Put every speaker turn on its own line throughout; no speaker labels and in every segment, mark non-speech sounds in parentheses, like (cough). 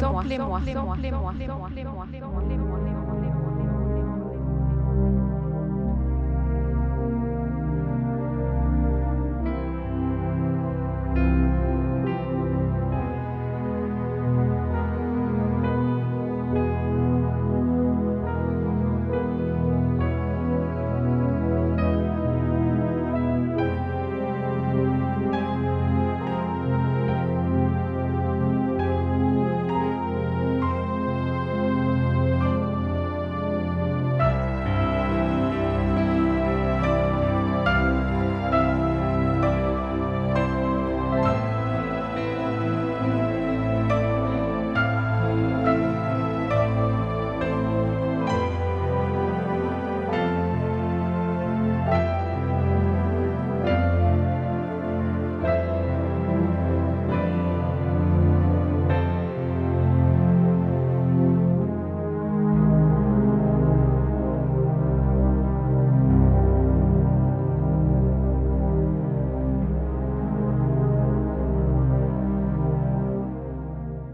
Samplez-moi,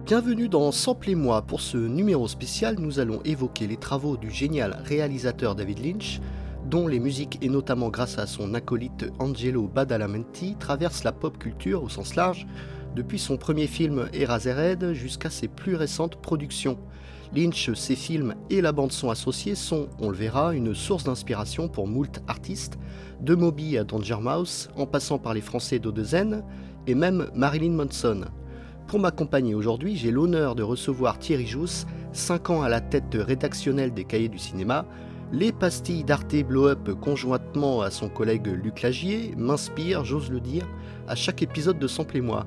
Bienvenue dans Samplez-moi. Pour ce numéro spécial, nous allons évoquer les travaux du génial réalisateur David Lynch, dont les musiques, et notamment grâce à son acolyte Angelo Badalamenti, traversent la pop culture au sens large, depuis son premier film Eraserhead jusqu'à ses plus récentes productions. Lynch, ses films et la bande-son associée sont, on le verra, une source d'inspiration pour moult artistes, de Moby à Danger Mouse, en passant par les Français d'Odezen, et même Marilyn Manson. Pour m'accompagner aujourd'hui, j'ai l'honneur de recevoir Thierry Jousse, 5 ans à la tête rédactionnelle des cahiers du cinéma. Les pastilles d'Arte Blow Up conjointement à son collègue Luc Lagier m'inspirent, j'ose le dire, à chaque épisode de Sample et moi.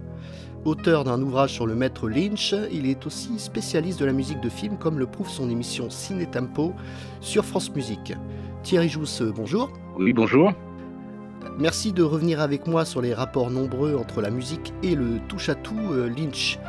Auteur d'un ouvrage sur le maître Lynch, il est aussi spécialiste de la musique de film comme le prouve son émission Ciné Tempo sur France Musique. Thierry Jousse, bonjour.
Oui, bonjour.
Merci de revenir avec moi sur les rapports nombreux entre la musique et le touche-à-tout euh, Lynch.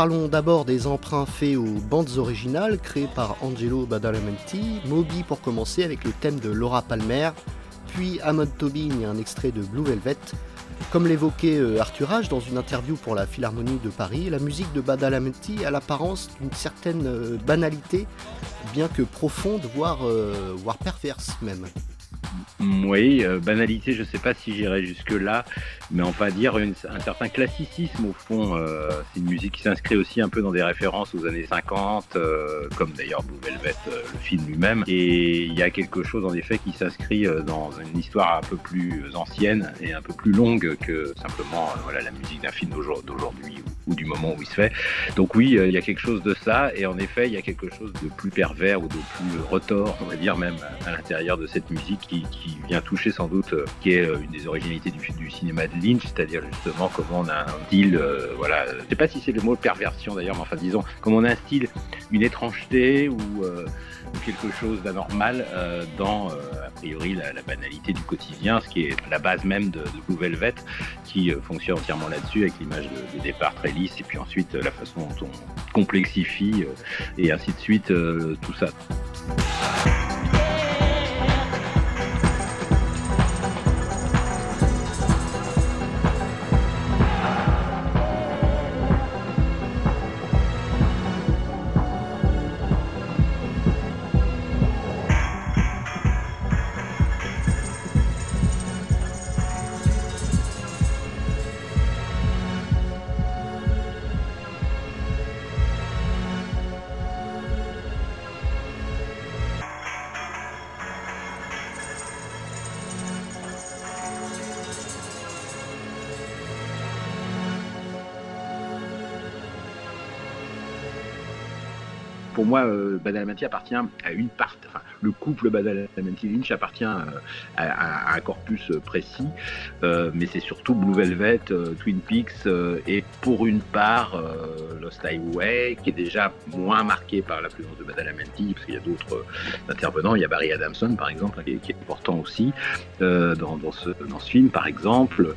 Parlons d'abord des emprunts faits aux bandes originales créées par Angelo Badalamenti, Moby pour commencer avec le thème de Laura Palmer, puis Amon Tobin et un extrait de Blue Velvet. Comme l'évoquait euh, Arthur H dans une interview pour la Philharmonie de Paris, la musique de Badalamenti a l'apparence d'une certaine euh, banalité, bien que profonde, voire, euh, voire perverse même.
Oui, euh, banalité, je ne sais pas si j'irai jusque-là, mais on va dire un certain classicisme au fond. Euh, c'est une musique qui s'inscrit aussi un peu dans des références aux années 50, euh, comme d'ailleurs Blue Velvet, le film lui-même. Et il y a quelque chose en effet qui s'inscrit dans une histoire un peu plus ancienne et un peu plus longue que simplement voilà, la musique d'un film d'aujourd'hui ou, du moment où il se fait. Donc oui, il y a quelque chose de ça, et en effet, il y a quelque chose de plus pervers ou de plus retors, on va dire même, à l'intérieur de cette musique qui vient toucher sans doute, euh, qui est euh, une des originalités du, du cinéma de Lynch, c'est-à-dire justement comment on a un style, euh, voilà, je sais pas si c'est le mot perversion d'ailleurs, mais enfin disons, comment on a un style, une étrangeté ou, quelque chose d'anormal dans, a priori, la, banalité du quotidien, ce qui est la base même de, de Blue qui fonctionne entièrement là-dessus avec l'image de, départ très lisse et puis ensuite la façon dont on complexifie et ainsi de suite tout ça. Pour moi, Badalamenti appartient à une partie, enfin, le couple Badalamenti-Lynch appartient à, un corpus précis, mais c'est surtout Blue Velvet, Twin Peaks et pour une part Lost Highway, qui est déjà moins marqué par la présence de Badalamenti, parce qu'il y a d'autres intervenants. Il y a Barry Adamson, par exemple, qui, est, important aussi dans, ce, film, par exemple.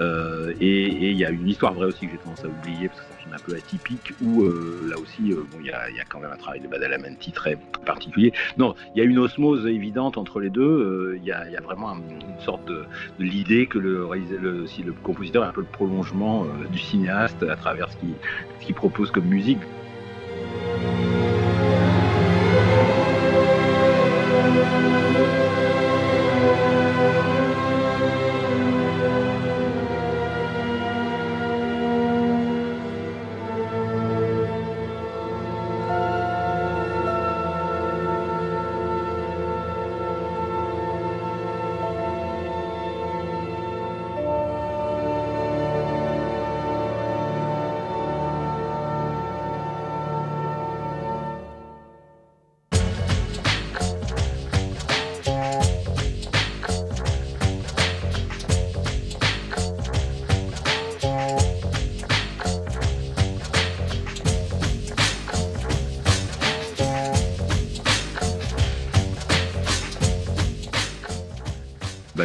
et il y a une histoire vraie aussi que j'ai tendance à oublier, parce que c'est un film un peu atypique, où euh, là aussi, euh, bon, il y, a, y, a, quand même un travail de Badalamenti très particulier. Non, il y a une osmose évidente entre les deux. Euh, il y, a, vraiment une sorte de, l'idée que le, si le compositeur est un peu le prolongement du cinéaste à travers ce qu'il propose comme musique.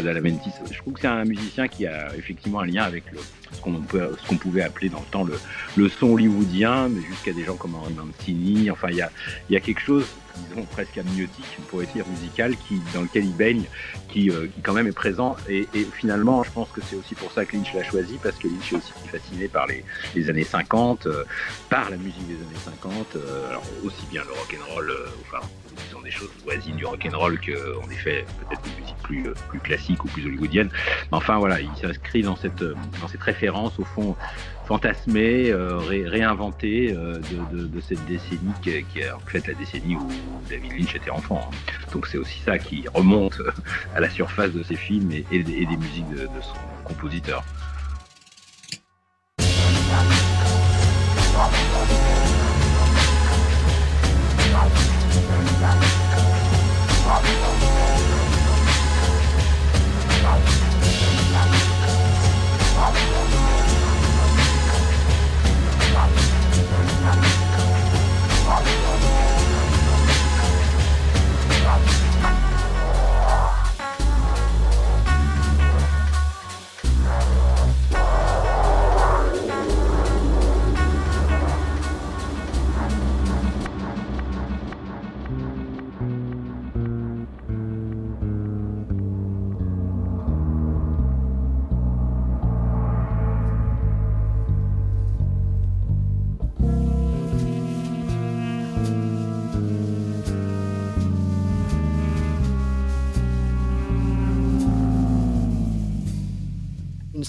Je trouve que c'est un musicien qui a effectivement un lien avec ce qu'on pouvait appeler dans le temps le, son hollywoodien, mais jusqu'à des gens comme Henry Mancini. Enfin, il y a, quelque chose, disons, presque amniotique, une poésie musicale qui, dans lequel il baigne, qui, euh, quand même est présent. Et, finalement, je pense que c'est aussi pour ça que Lynch l'a choisi, parce que Lynch est aussi fasciné par les, années 50, euh, par la musique des années 50, euh, aussi bien le rock and roll, enfin, disons des choses voisines du rock and roll que, en effet, peut-être une musique plus, plus classique ou plus hollywoodienne. Mais enfin, voilà, il s'inscrit dans cette, dans cette référence, au fond, fantasmée, euh, réinventée euh, de, cette décennie qui, est en fait la décennie où David Lynch était enfant. Hein. Donc c'est aussi ça qui remonte (laughs) à la surface de ses films et, des musiques de son compositeur.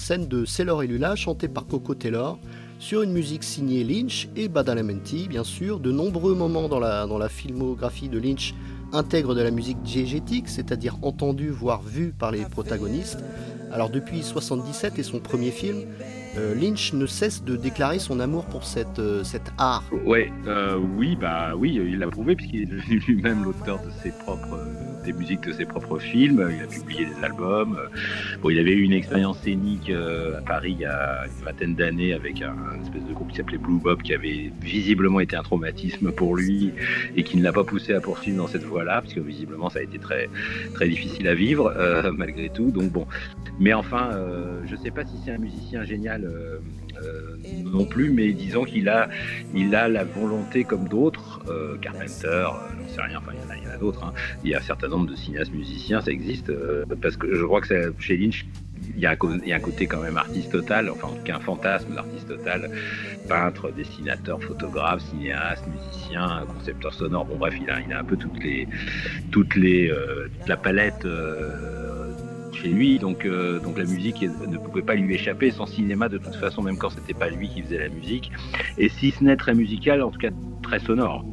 Scène de Sailor et Lula chantée par Coco Taylor sur une musique signée Lynch et Badalamenti, bien sûr. De nombreux moments dans la, dans la filmographie de Lynch intègrent de la musique diégétique, c'est-à-dire entendue, voire vue par les protagonistes. Alors depuis 1977 et son premier film, euh, Lynch ne cesse de déclarer son amour pour cette, euh, cet art.
Ouais, euh, oui, bah oui, il l'a prouvé puisqu'il est lui-même l'auteur de ses propres des musiques de ses propres films. Il a publié des albums. Bon, il avait eu une expérience scénique à Paris il y a une vingtaine d'années avec un, espèce de groupe qui s'appelait Blue Bob, qui avait visiblement été un traumatisme pour lui et qui ne l'a pas poussé à poursuivre dans cette voie-là, parce que visiblement ça a été très très difficile à vivre (laughs) malgré tout. Donc bon, mais enfin, je ne sais pas si c'est un musicien génial euh, euh, non plus, mais disons qu'il a, il a la volonté comme d'autres, euh, Carpenter, j'en sais rien, enfin il y en a, d'autres, hein. il y a un nombre de cinéastes musiciens, ça existe, parce que je crois que chez Lynch, il y, a un, côté quand même artiste total, enfin en tout cas un fantasme d'artiste total, peintre, dessinateur, photographe, cinéaste, musicien, concepteur sonore, bon bref, il a, un peu toutes les, toutes les, toute la palette chez lui, donc, euh, donc la musique ne pouvait pas lui échapper. Son cinéma, de toute façon, même quand c'était pas lui qui faisait la musique, et si ce n'est très musical, en tout cas très sonore.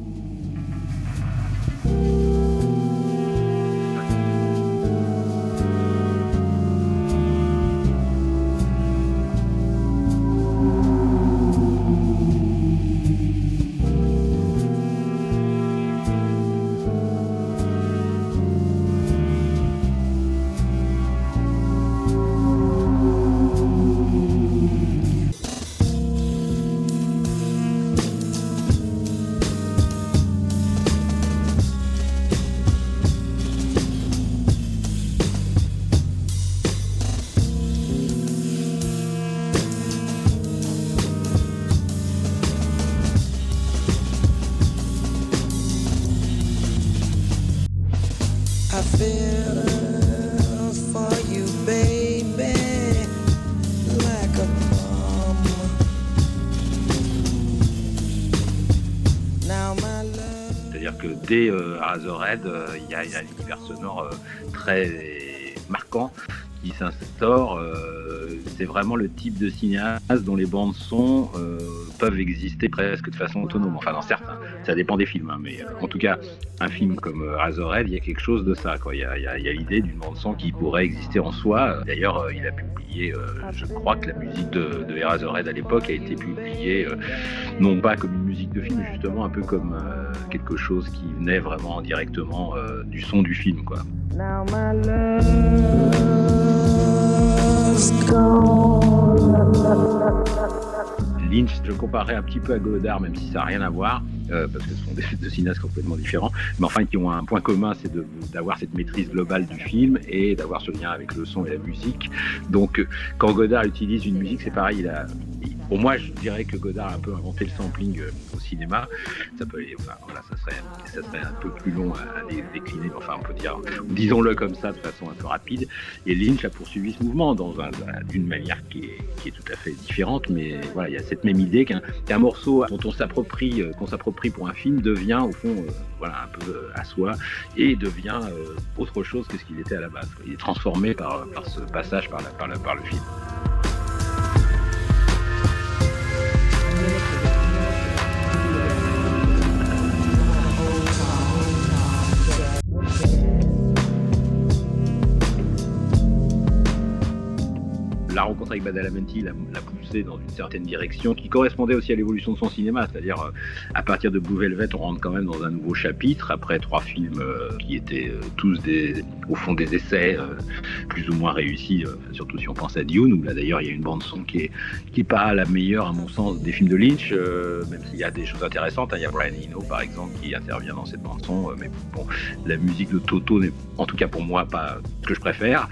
Dès euh, euh, il y, a un univers sonore euh, très marquant qui s'instaure. Euh, c'est vraiment le type de cinéaste dont les bandes son peuvent exister presque de façon autonome. Enfin, dans certains, ça dépend des films. Hein, mais euh, en tout cas, un film comme Razorhead, il y a quelque chose de ça. Quoi. Il y a, a, a l'idée d'une bande son qui pourrait exister en soi. D'ailleurs, il a publié, je crois que la musique de, de Razorhead à l'époque a été publiée non pas comme une musique de film, mais justement un peu comme quelque chose qui venait vraiment directement du son du film. Quoi. Now my love. Lynch, je comparais un petit peu à Godard, même si ça n'a rien à voir, euh, parce que ce sont des (laughs) deux cinéastes complètement différents, mais enfin qui ont un point commun, c'est d'avoir cette maîtrise globale du film et d'avoir ce lien avec le son et la musique. Donc, quand Godard utilise une musique, c'est pareil, il a, pour moi, je dirais que Godard a un peu inventé le sampling euh, au cinéma. Ça peut, voilà, ça serait, ça serait un peu plus long à, décliner. Enfin, on peut dire, disons-le comme ça, de façon un peu rapide. Et Lynch a poursuivi ce mouvement dans d'une manière qui est, tout à fait différente, mais voilà, il y a cette même idée qu'un morceau dont on s'approprie, euh, qu'on s'approprie pour un film, devient au fond, euh, voilà, un peu à soi et devient autre chose que ce qu'il était à la base. Il est transformé par, ce passage par le film. Avec Badalamenti l'a poussé dans une certaine direction qui correspondait aussi à l'évolution de son cinéma, c'est-à-dire euh, à partir de Blue Velvet, on rentre quand même dans un nouveau chapitre après trois films euh, qui étaient euh, tous des, au fond des essais plus ou moins réussis, surtout si on pense à Dune, où là d'ailleurs il y a une bande son qui est qui est pas la meilleure à mon sens des films de Lynch, même s'il y a des choses intéressantes. Hein. Il y a Brian Eno par exemple qui intervient dans cette bande son, mais bon, la musique de Toto n'est en tout cas pour moi pas ce que je préfère.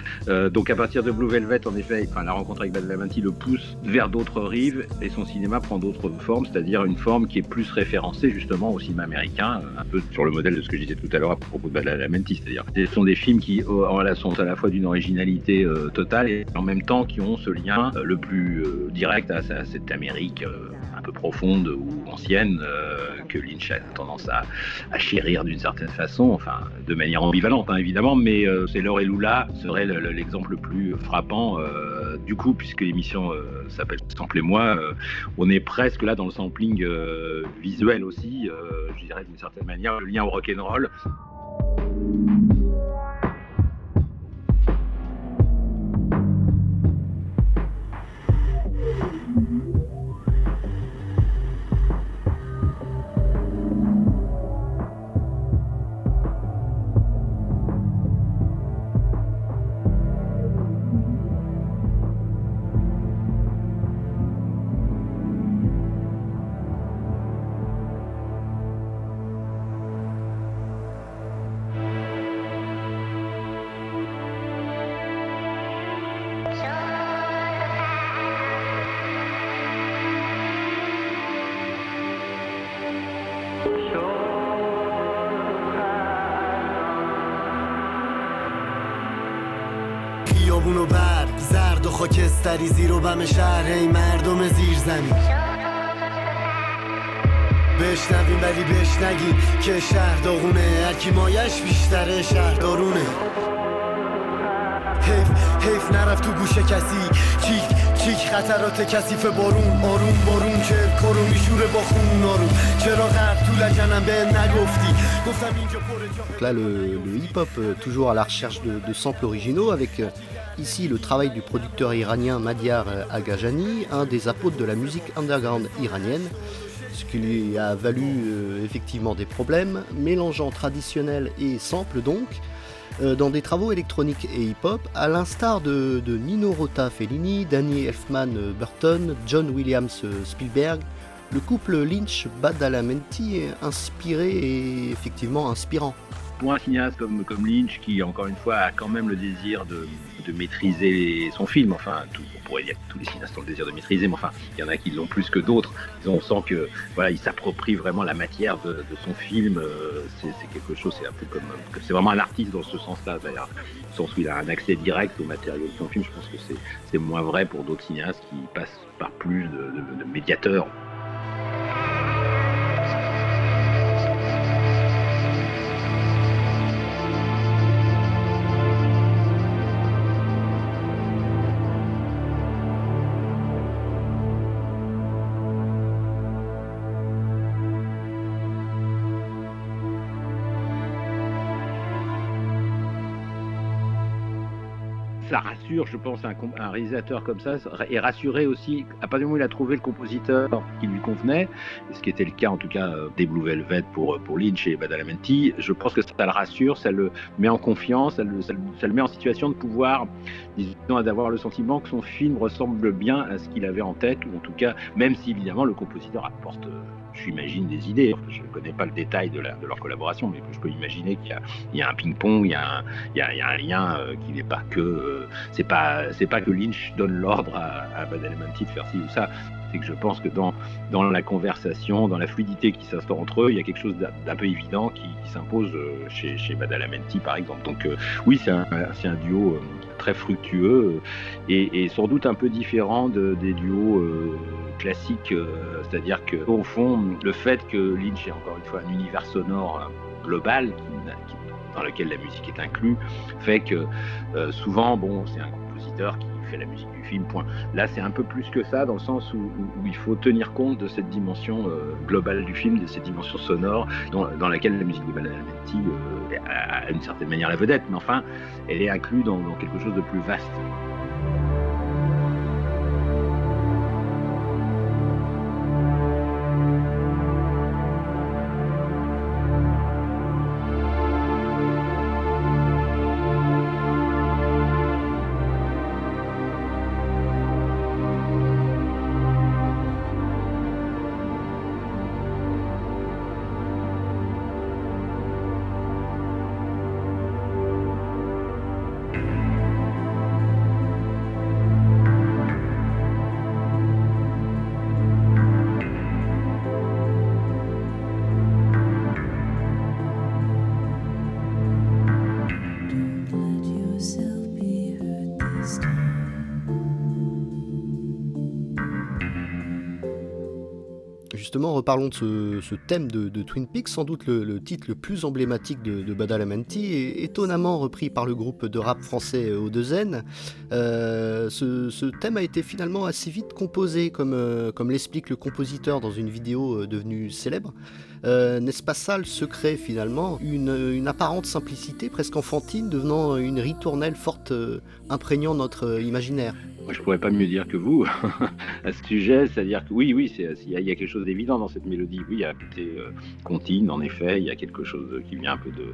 donc à partir de Blue Velvet, en effet, enfin la rencontre avec Badalamenti le pousse vers d'autres rives et son cinéma prend d'autres formes, c'est-à-dire une forme qui est plus référencée justement au cinéma américain, un peu sur le modèle de ce que je disais tout à l'heure à propos de Badalamenti, c'est-à-dire ce sont des films qui oh, sont à la fois d'une originalité euh, totale et en même temps qui ont ce lien euh, le plus euh, direct à, cette Amérique un peu profonde ou ancienne que Lynch a tendance à, chérir d'une certaine façon, enfin de manière ambivalente hein, évidemment, mais c'est Laure et Lula serait l'exemple le, plus frappant du coup, puisque l'émission euh, s'appelle Samplez-moi, euh, on est presque là dans le sampling euh, visuel aussi, je dirais d'une certaine manière, le lien au rock'n'roll.
خاکستری زیر و بم شهر ای مردم زیر زمین بشنویم ولی بشنگیم که شهر داغونه. هرکی مایش بیشتره شهر دارونه. حیف حیف نرفت تو گوش کسی. چیک چیک خطرات کثیف بارون. آروم بارون که کرو میشوره با خون آروم. چرا غرب تو لجنم به نگفتی؟ گفتم اینجا پر
Là, le, le hip-hop, toujours à la recherche de, de samples originaux, avec ici le travail du producteur iranien Madiar Agajani, un des apôtres de la musique underground iranienne, ce qui lui a valu euh, effectivement des problèmes, mélangeant traditionnel et sample donc, euh, dans des travaux électroniques et hip-hop, à l'instar de, Nino Rota Fellini, Danny Elfman Burton, John Williams Spielberg, le couple Lynch-Badalamenti inspiré et effectivement inspirant.
Pour un cinéaste comme, Lynch, qui encore une fois a quand même le désir de, maîtriser son film, enfin, tout, on pourrait dire que tous les cinéastes ont le désir de maîtriser, mais enfin, il y en a qui l'ont plus que d'autres. On sent que voilà, il s'approprie vraiment la matière de, son film. Euh, c'est quelque chose, c'est un peu comme, c'est vraiment un artiste dans ce sens-là, d'ailleurs, sens où il a un accès direct au matériau de son film. Je pense que c'est moins vrai pour d'autres cinéastes qui passent par plus de médiateurs. Je pense, un, réalisateur comme ça, et rassuré aussi, à partir du moment où il a trouvé le compositeur qui lui convenait, ce qui était le cas en tout cas euh, des Blue Velvet pour, pour Lynch et Badalamenti, je pense que ça le rassure, ça le met en confiance, ça le, ça le, met en situation de pouvoir, disons, d'avoir le sentiment que son film ressemble bien à ce qu'il avait en tête, ou en tout cas, même si évidemment le compositeur apporte euh, j'imagine des idées. je ne connais pas le détail de, leur collaboration, mais je peux imaginer qu'il y, a un ping-pong, il, y a un lien euh, qui n'est pas que. Euh, c'est pas, pas que Lynch donne l'ordre à, à Badalamenti de faire ci ou ça. C'est que je pense que dans, la conversation, dans la fluidité qui s'instaure entre eux, il y a quelque chose d'un peu évident qui, s'impose euh, chez, chez Badalamenti, par exemple. Donc, oui, c'est un, duo très fructueux et, sans doute un peu différent des duos classique, euh, c'est-à-dire que au fond, le fait que Lynch ait encore une fois un univers sonore euh, global dans lequel la musique est inclue, fait que euh, souvent, bon, c'est un compositeur qui fait la musique du film. Là, c'est un peu plus que ça, dans le sens où, il faut tenir compte de cette dimension globale du film, de cette dimension sonore, dans, laquelle la musique de Badalamenti a, une certaine manière la vedette, mais enfin, elle est inclue dans quelque chose de plus vaste.
Justement, reparlons de ce, thème de, Twin Peaks, sans doute le, titre le plus emblématique de, Badalamenti, étonnamment repris par le groupe de rap français O2N. Euh, ce, thème a été finalement assez vite composé, comme, euh, l'explique le compositeur dans une vidéo euh, devenue célèbre. N'est-ce pas ça le secret finalement? Une, apparente simplicité presque enfantine devenant une ritournelle forte imprégnant notre imaginaire
moi, je pourrais pas mieux dire que vous (laughs) à ce sujet, c'est-à-dire que oui, oui, il y, a quelque chose d'évident dans cette mélodie. Oui, il y a un côté euh, en effet, il y a quelque chose qui vient un peu de,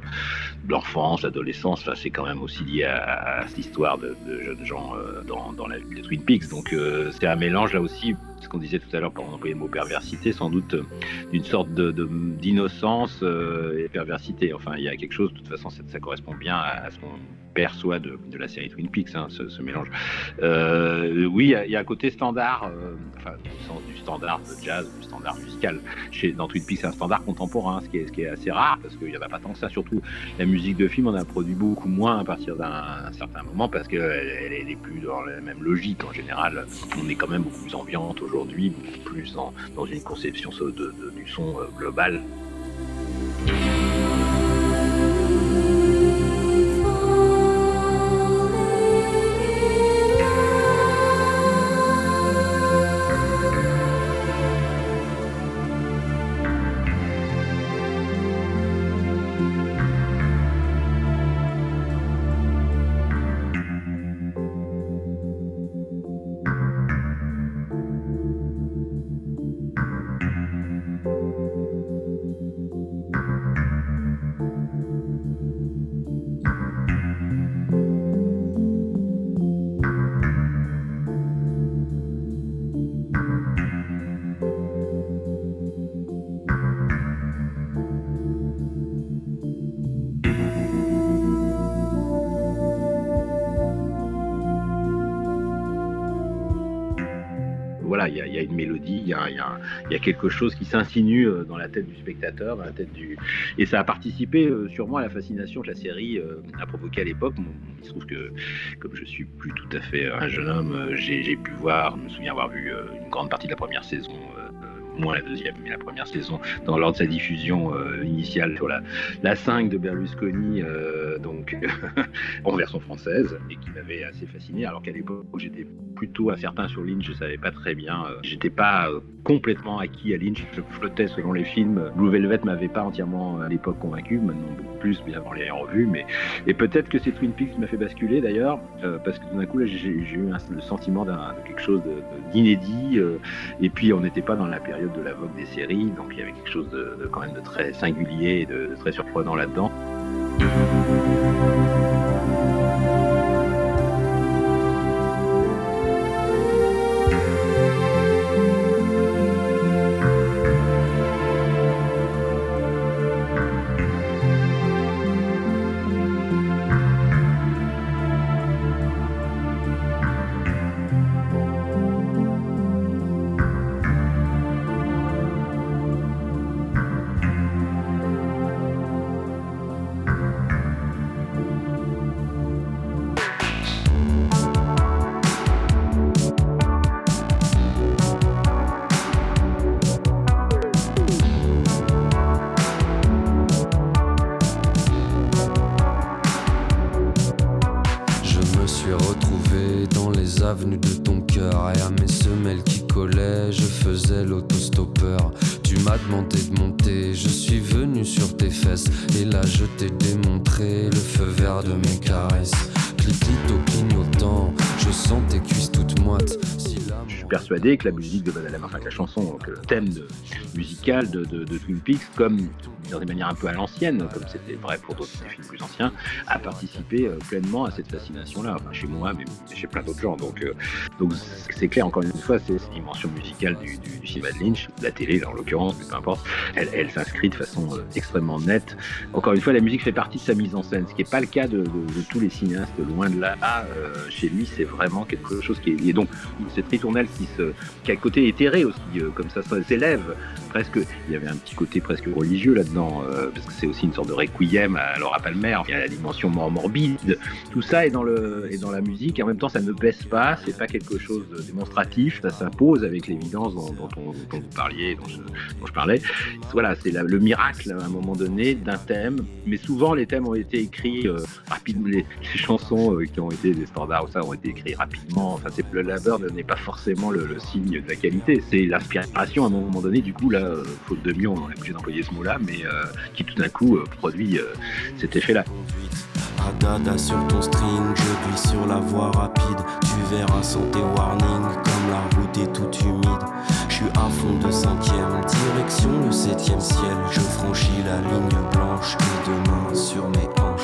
l'enfance, l'adolescence. Enfin, c'est quand même aussi lié à, cette histoire de, jeunes gens euh, dans, la vie de Twin Peaks. Donc, euh, c'est un mélange là aussi ce qu'on disait tout à l'heure pour employer le mot perversité, sans doute euh, d'une sorte d'innocence euh, et perversité. Enfin, il y a quelque chose, de toute façon, ça, correspond bien à, ce qu'on perçoit de, la série Twin Peaks, hein, ce, mélange. Euh, oui, il y, a un côté standard, enfin, au sens du standard de jazz, du standard musical. Chez, dans Twin Peaks, c'est un standard contemporain, ce qui est, assez rare, parce qu'il n'y en a pas tant que ça. Surtout, la musique de film, on a produit beaucoup moins à partir d'un certain moment, parce qu'elle elle est plus dans la même logique en général. On est quand même beaucoup plus ambiante aujourd'hui, plus dans, dans une conception de, de, du son euh, global. Voilà, il y, a, une mélodie, il y a, quelque chose qui s'insinue dans la tête du spectateur, dans la tête du, et ça a participé sûrement à la fascination que la série a provoqué à l'époque. il se trouve que comme je suis plus tout à fait un jeune homme, j'ai pu voir, je me souviens avoir vu une grande partie de la première saison moins la deuxième, mais la première saison, dans, lors de sa diffusion euh, initiale sur la, la 5 de Berlusconi, euh, donc (laughs) en version française, et qui m'avait assez fasciné, alors qu'à l'époque, j'étais plutôt incertain sur Lynch, je savais pas très bien, euh, j'étais pas complètement acquis à Lynch, je flottais selon les films. Blue Velvet m'avait pas entièrement à l'époque convaincu, maintenant beaucoup plus, bien avant les revues, mais et peut-être que c'est Twin Peaks m'a fait basculer d'ailleurs, parce que tout d'un coup là j'ai eu le sentiment de quelque chose d'inédit, et puis on n'était pas dans la période de la vogue des séries, donc il y avait quelque chose de, quand même de très singulier et de très surprenant là-dedans.
je suis venu sur tes fesses. Et là, je t'ai démontré le feu vert de mes caresses
que la musique de Badalama, enfin que la chanson, que le thème musical de, de, Twin Peaks, comme dans des manières un peu à l'ancienne, comme c'était vrai pour d'autres films plus anciens, a participé euh, pleinement à cette fascination-là, enfin, chez moi, mais chez plein d'autres gens. Donc, euh, donc c'est clair, encore une fois, c'est cette dimension musicale du, du, cinéma de Lynch, de la télé en l'occurrence, peu importe, elle, elle s'inscrit de façon euh, extrêmement nette. Encore une fois, la musique fait partie de sa mise en scène, ce qui n'est pas le cas de, tous les cinéastes, loin de là. chez lui, c'est vraiment quelque chose qui est. Donc, cette ritournelle qui, se, qui a un côté éthéré aussi, comme ça, ça s'élève presque. Il y avait un petit côté presque religieux là-dedans, euh, parce que c'est aussi une sorte de requiem à Laura Palmer. Il y a la dimension morbide. Tout ça est dans, le, est dans la musique en même temps, ça ne baisse pas. C'est pas quelque chose de démonstratif. Ça s'impose avec l'évidence dont, dont, vous parliez, dont je, parlais. Voilà, c'est le miracle à un moment donné d'un thème. Mais souvent, les thèmes ont été écrits euh, rapidement. Les, chansons euh, qui ont été des standards, ça ont été écrits rapidement. Enfin, le labeur n'est pas forcément le, le signe de la qualité. C'est l'inspiration à un moment donné. Du coup, là, euh, faute de mieux, on est obligé d'employer ce mot-là, mais euh, qui tout d'un coup euh, produit cet effet-là.
Adada sur ton string, je glisse sur la voie rapide. Tu verras sans tes warnings, comme la route est toute humide. Je suis à fond de cinquième, direction le septième ciel. Je franchis la ligne blanche et demain sur mes hanches.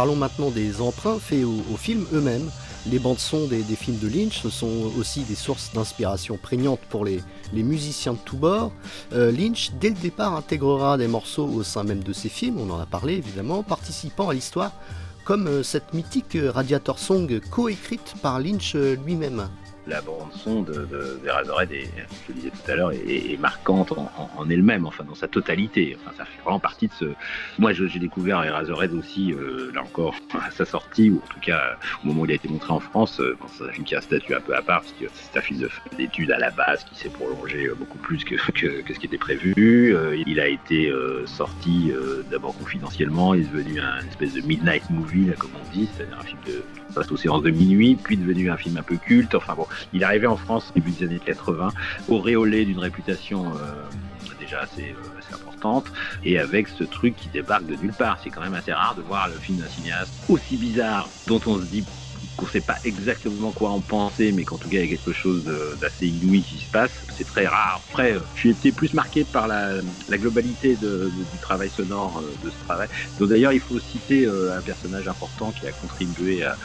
Parlons maintenant des emprunts faits aux, films eux-mêmes. Les bandes-sons des, films de Lynch sont aussi des sources d'inspiration prégnantes pour les, musiciens de tous bords. Euh, Lynch, dès le départ, intégrera des morceaux au sein même de ses films, on en a parlé évidemment, participant à l'histoire, comme euh, cette mythique Radiator Song coécrite par Lynch euh, lui-même.
La bande son de, de, Eraserhead est, je le disais tout à l'heure, est, marquante en, elle-même, enfin dans sa totalité. Enfin, ça fait vraiment partie de ce. Moi, j'ai découvert Eraserhead aussi, euh, là encore, (laughs) à sa sortie, ou en tout cas au moment où il a été montré en France. Euh, c'est un film qui a un statut un peu à part, parce que c'est un film d'études à la base qui s'est prolongé euh, beaucoup plus que, ce qui était prévu. il a été sorti d'abord confidentiellement, il est devenu un espèce de midnight movie, comme on dit, c'est-à-dire un film de passe aux séances de minuit, puis devenu un film un peu culte. Enfin bon, il arrivé en France début des années 80, auréolé d'une réputation euh, déjà assez, euh, assez, importante, et avec ce truc qui débarque de nulle part. C'est quand même assez rare de voir le film d'un cinéaste aussi bizarre, dont on se dit qu'on ne sait pas exactement quoi en penser, mais qu'en tout cas il y a quelque chose d'assez inouï qui se passe. C'est très rare. Après, euh, j'ai été plus marqué par la, globalité du travail sonore euh, de ce travail. Donc d'ailleurs, il faut citer euh, un personnage important qui a contribué à,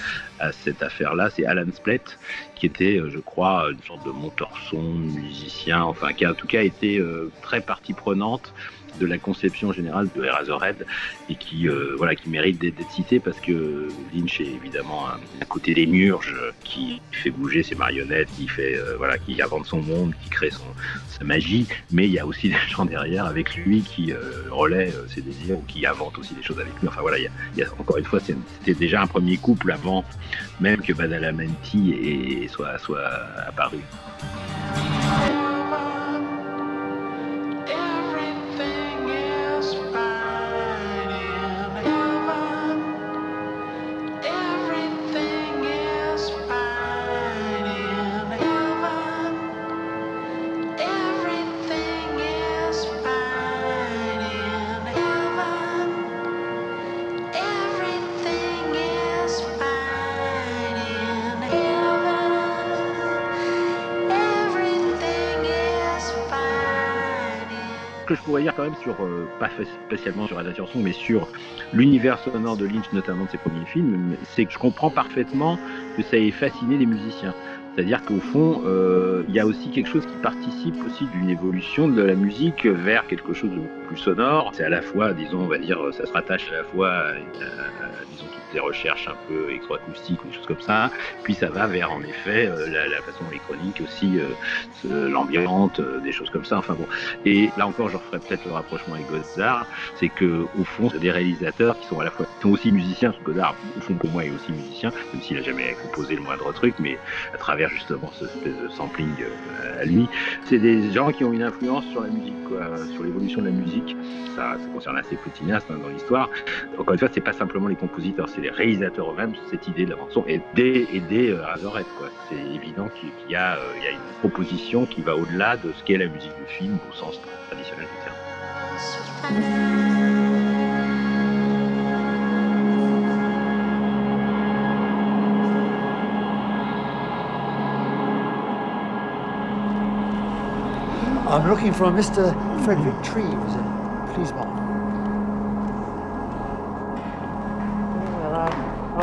cette affaire-là, c'est Alan Splett, qui était, je crois, une sorte de monteur-son, musicien, enfin qui a en tout cas été très partie prenante de la conception générale de Eraserhead et qui, euh, voilà, qui mérite d'être cité parce que Lynch est évidemment un, côté des murges qui fait bouger ses marionnettes, qui fait, euh, voilà, qui invente son monde, qui crée sa magie, mais il y a aussi (laughs) des gens derrière avec lui qui euh, relaient ses désirs ou qui inventent aussi des choses avec lui. Enfin voilà, il y a, encore une fois, c'était déjà un premier couple avant même que Badalamenti soit, soit apparu. Que je pourrais dire quand même sur, euh, pas spécialement sur la nature son, mais sur l'univers sonore de Lynch, notamment de ses premiers films, c'est que je comprends parfaitement que ça ait fasciné les musiciens. C'est-à-dire qu'au fond, euh, il y a aussi quelque chose qui participe aussi d'une évolution de la musique vers quelque chose de plus sonore. C'est à la fois, disons, on va dire, ça se rattache à la fois à, disons, les recherches un peu électroacoustiques ou des choses comme ça. Puis ça va vers, en effet, euh, la, façon électronique aussi, euh, l'ambiance, des choses comme ça. Enfin bon. Et là encore, je referai peut-être le rapprochement avec Godard, c'est que au fond, des réalisateurs qui sont à la fois, sont aussi musiciens. Godard, au fond, pour moi, est aussi musicien, même s'il n'a jamais composé le moindre truc, mais à travers justement ce espèce de sampling euh, à lui. C'est des gens qui ont une influence sur la musique, quoi, sur l'évolution de la musique. Ça, concerne assez peu cinéastes hein, dans l'histoire. Encore une fois, c'est pas simplement les compositeurs, c'est les réalisateurs eux-mêmes. Cette idée de la son et des et des euh, quoi. C'est évident qu'il y a, euh, y a une proposition qui va au-delà de ce qu'est la musique du film au sens traditionnel du terme.
I'm looking for Mr. Frederick Treves. Please, Mark.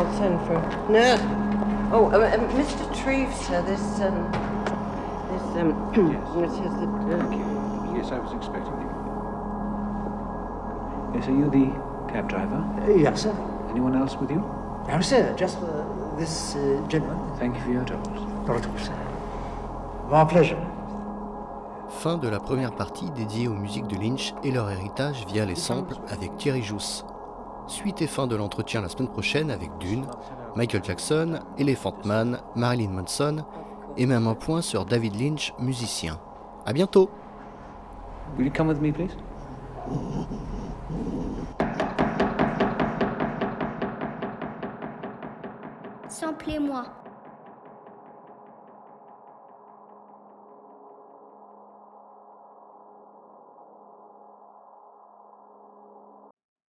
I'll, send for. No. Oh, uh, uh, Mr. Treves, sir. This um, this um, (clears throat) yes.
says that. Uh, Thank you. Yes, I was expecting you. Yes, are you the cab driver?
Uh, yes, sir.
Anyone else with you?
No, sir. Just uh, this uh, gentleman.
Thank you for your trouble.
Not at all, sir. My pleasure.
Fin de la première partie dédiée aux musiques de Lynch et leur héritage via les samples avec Thierry Jousse. Suite et fin de l'entretien la semaine prochaine avec Dune, Michael Jackson, Elephant Man, Marilyn Manson et même un point sur David Lynch, musicien. A bientôt!
Will you come with me, please?
Samplez-moi.